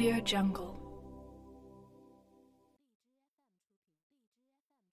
Audio Jungle.